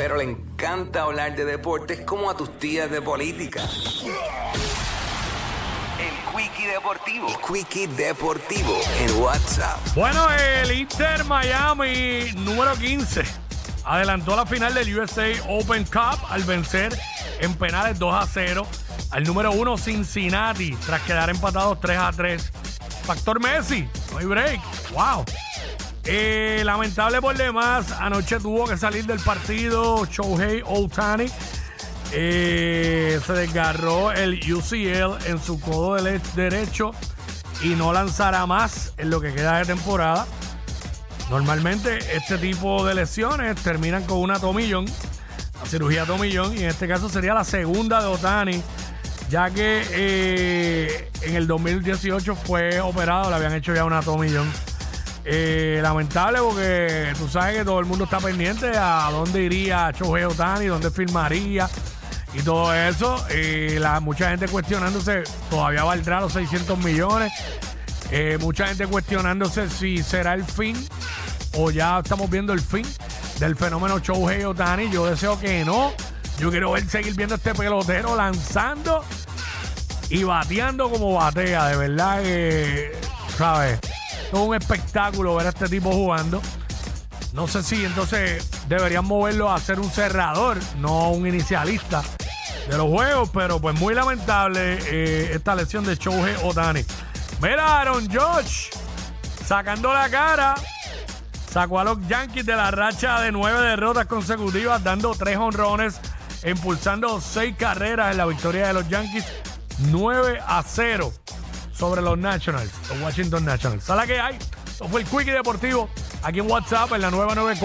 pero le encanta hablar de deportes como a tus tías de política. El Quickie Deportivo. El Quickie Deportivo en WhatsApp. Bueno, el Inter Miami número 15 adelantó la final del USA Open Cup al vencer en penales 2 a 0 al número 1 Cincinnati tras quedar empatados 3 a 3. Factor Messi, no hay break. Wow. Eh, lamentable por demás, anoche tuvo que salir del partido Shohei Ohtani. Eh, se desgarró el UCL en su codo dele- derecho y no lanzará más en lo que queda de temporada. Normalmente este tipo de lesiones terminan con una tomillón, la cirugía tomillón, y en este caso sería la segunda de Otani, ya que eh, en el 2018 fue operado, le habían hecho ya una tomillón. Eh, lamentable porque tú sabes que todo el mundo está pendiente a dónde iría Shohei Otani, dónde firmaría y todo eso. Eh, la, mucha gente cuestionándose, todavía valdrá los 600 millones. Eh, mucha gente cuestionándose si será el fin o ya estamos viendo el fin del fenómeno Shohei Otani. Yo deseo que no. Yo quiero ver seguir viendo este pelotero lanzando y bateando como batea. De verdad que, ¿sabes? Todo un espectáculo ver a este tipo jugando. No sé si entonces deberían moverlo a ser un cerrador, no un inicialista de los juegos, pero pues muy lamentable eh, esta lesión de Shohei Otani. Mira, Aaron George sacando la cara, sacó a los Yankees de la racha de nueve derrotas consecutivas, dando tres honrones, impulsando seis carreras en la victoria de los Yankees, 9 a 0 sobre los Nationals, los Washington Nationals. ¿Sabes qué hay? Esto fue el Quickie Deportivo aquí en WhatsApp en la nueva 94.